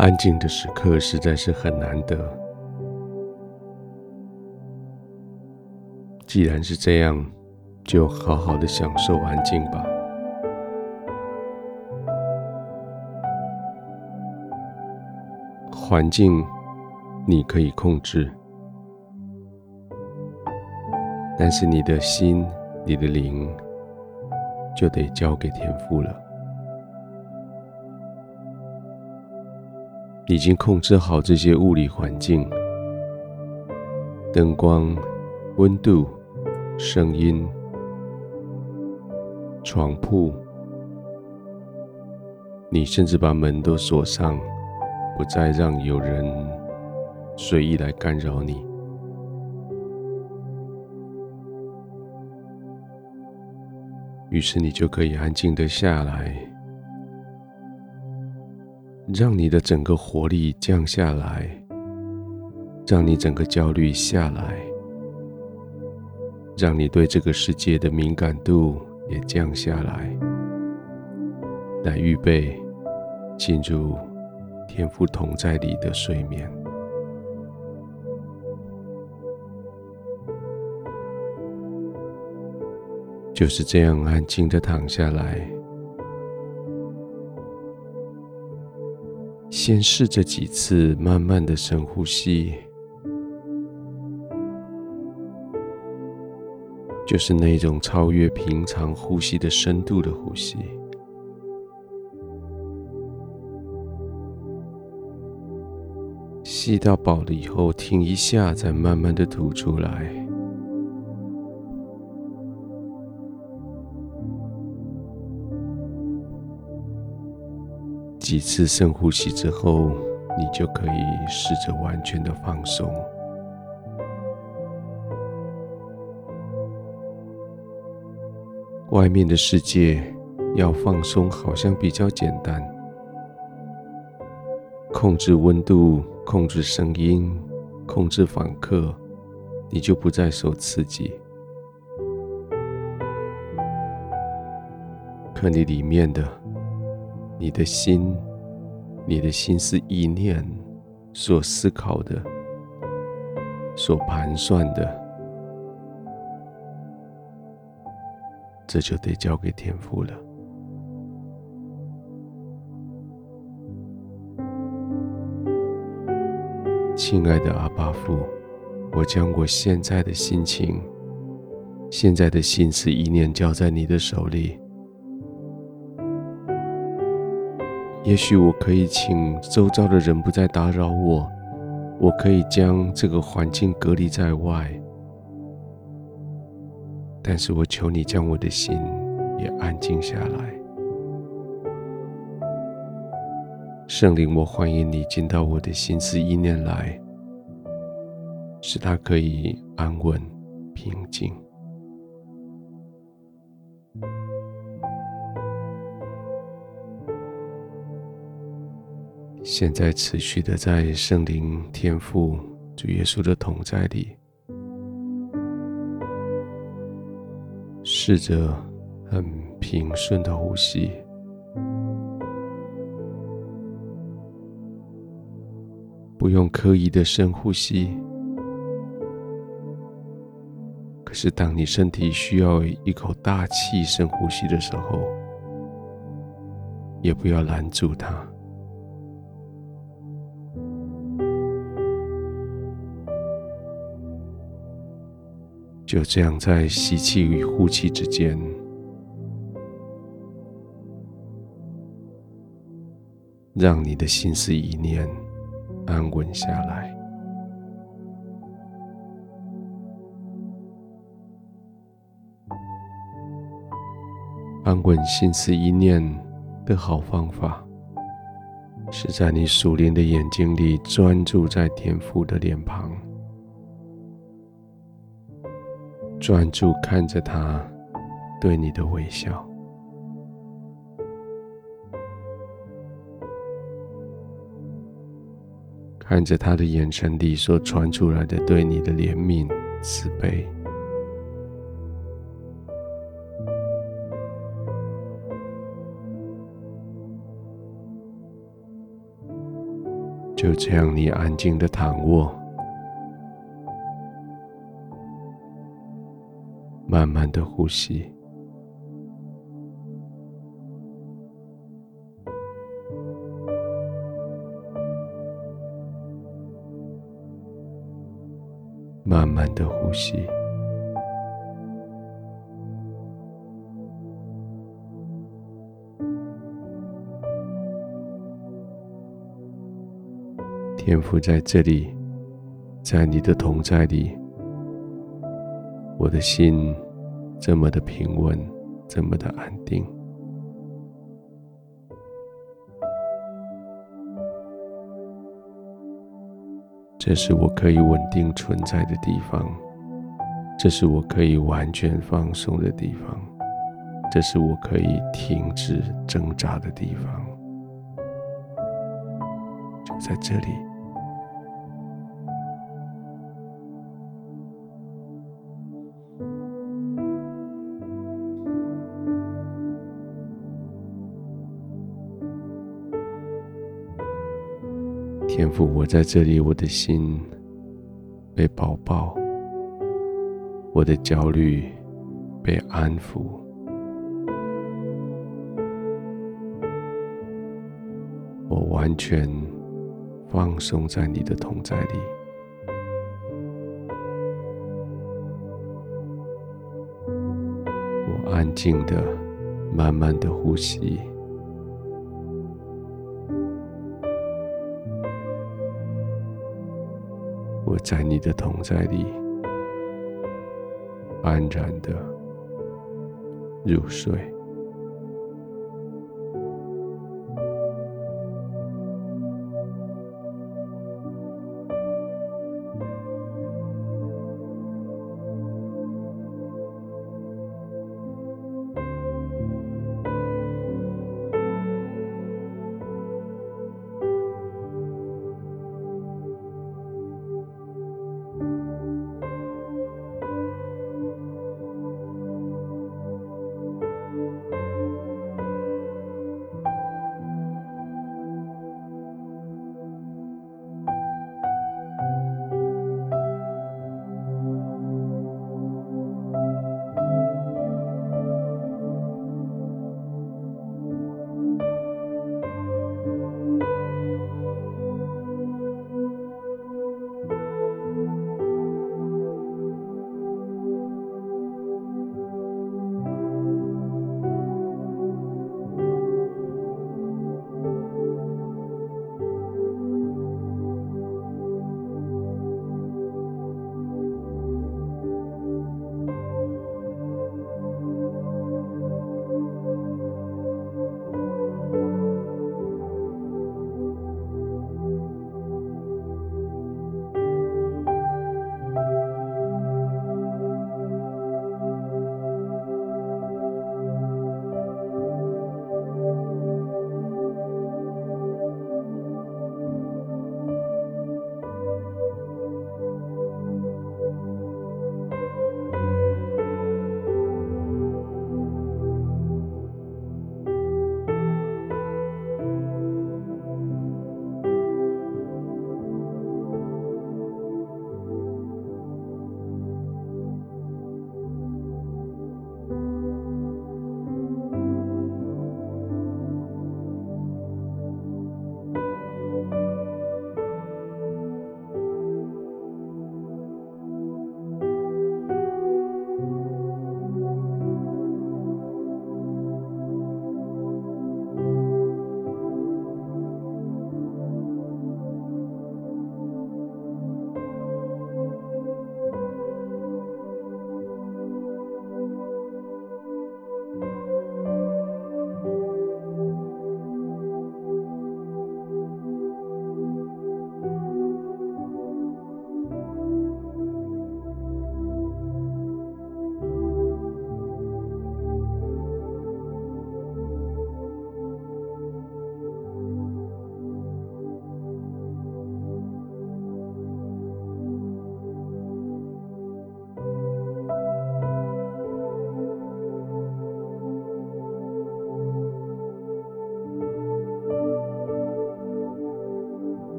安静的时刻实在是很难得。既然是这样，就好好的享受安静吧。环境你可以控制，但是你的心、你的灵就得交给天父了。已经控制好这些物理环境，灯光、温度、声音、床铺，你甚至把门都锁上，不再让有人随意来干扰你。于是你就可以安静的下来。让你的整个活力降下来，让你整个焦虑下来，让你对这个世界的敏感度也降下来，来预备进入天父同在里的睡眠。就是这样安静的躺下来。先试着几次慢慢的深呼吸，就是那种超越平常呼吸的深度的呼吸。吸到饱了以后，停一下，再慢慢的吐出来。几次深呼吸之后，你就可以试着完全的放松。外面的世界要放松，好像比较简单。控制温度，控制声音，控制访客，你就不再受刺激。可你里面的。你的心，你的心思意念所思考的、所盘算的，这就得交给天父了。亲爱的阿巴父，我将我现在的心情、现在的心思意念交在你的手里。也许我可以请周遭的人不再打扰我，我可以将这个环境隔离在外，但是我求你将我的心也安静下来。圣灵，我欢迎你进到我的心思意念来，使它可以安稳平静。现在持续的在圣灵、天赋、主耶稣的同在里，试着很平顺的呼吸，不用刻意的深呼吸。可是当你身体需要一口大气深呼吸的时候，也不要拦住它。就这样，在吸气与呼气之间，让你的心思意念安稳下来。安稳心思意念的好方法，是在你属灵的眼睛里专注在天父的脸庞。专注看着他对你的微笑，看着他的眼神里所传出来的对你的怜悯、慈悲。就这样，你安静的躺卧，慢慢的呼吸，慢慢的呼吸。天赋在这里，在你的同在里，我的心这么的平稳，这么的安定。这是我可以稳定存在的地方，这是我可以完全放松的地方，这是我可以停止挣扎的地方。就在这里。天赋，我在这里，我的心被抱抱，我的焦虑被安抚，我完全放松在你的同在里，我安静的、慢慢的呼吸。在你的同在里安然的入睡。